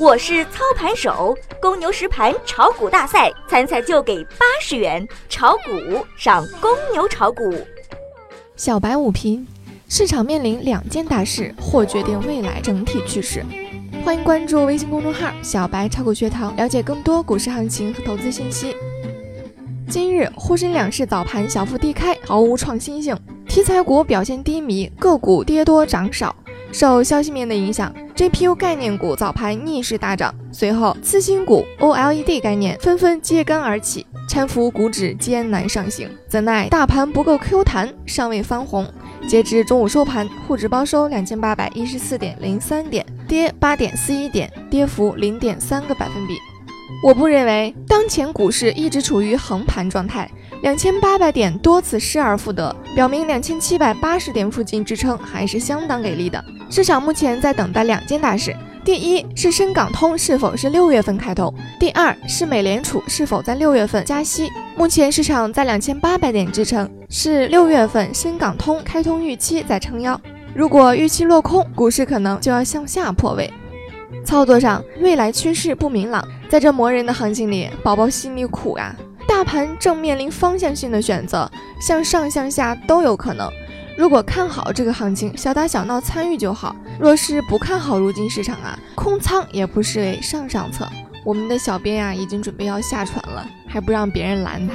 我是操盘手，公牛实盘炒股大赛参赛就给八十元，炒股上公牛炒股。小白五评：市场面临两件大事，或决定未来整体趋势。欢迎关注微信公众号“小白炒股学堂”，了解更多股市行情和投资信息。今日沪深两市早盘小幅低开，毫无创新性，题材股表现低迷，个股跌多涨少。受消息面的影响，GPU 概念股早盘逆势大涨，随后次新股、OLED 概念纷纷揭竿而起，搀扶股指艰难上行。怎奈大盘不够 Q 弹，尚未翻红。截至中午收盘，沪指报收两千八百一十四点零三点，跌八点四一点，跌幅零点三个百分比。我不认为当前股市一直处于横盘状态。两千八百点多次失而复得，表明两千七百八十点附近支撑还是相当给力的。市场目前在等待两件大事：第一是深港通是否是六月份开通；第二是美联储是否在六月份加息。目前市场在两千八百点支撑，是六月份深港通开通预期在撑腰。如果预期落空，股市可能就要向下破位。操作上，未来趋势不明朗，在这磨人的行情里，宝宝心里苦啊。大盘正面临方向性的选择，向上向下都有可能。如果看好这个行情，小打小闹参与就好；若是不看好如今市场啊，空仓也不失为上上策。我们的小编呀，已经准备要下船了，还不让别人拦他。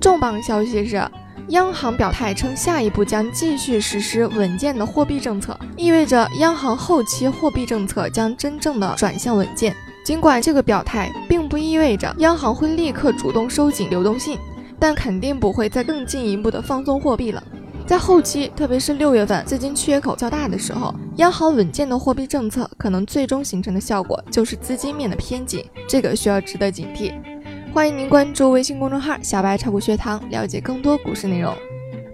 重磅消息是，央行表态称下一步将继续实施稳健的货币政策，意味着央行后期货币政策将真正的转向稳健。尽管这个表态并不意味着央行会立刻主动收紧流动性，但肯定不会再更进一步的放松货币了。在后期，特别是六月份资金缺口较大的时候，央行稳健的货币政策可能最终形成的效果就是资金面的偏紧，这个需要值得警惕。欢迎您关注微信公众号“小白炒股学堂”，了解更多股市内容。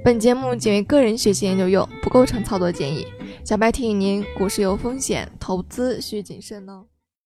本节目仅为个人学习研究用，不构成操作建议。小白提醒您，股市有风险，投资需谨慎哦。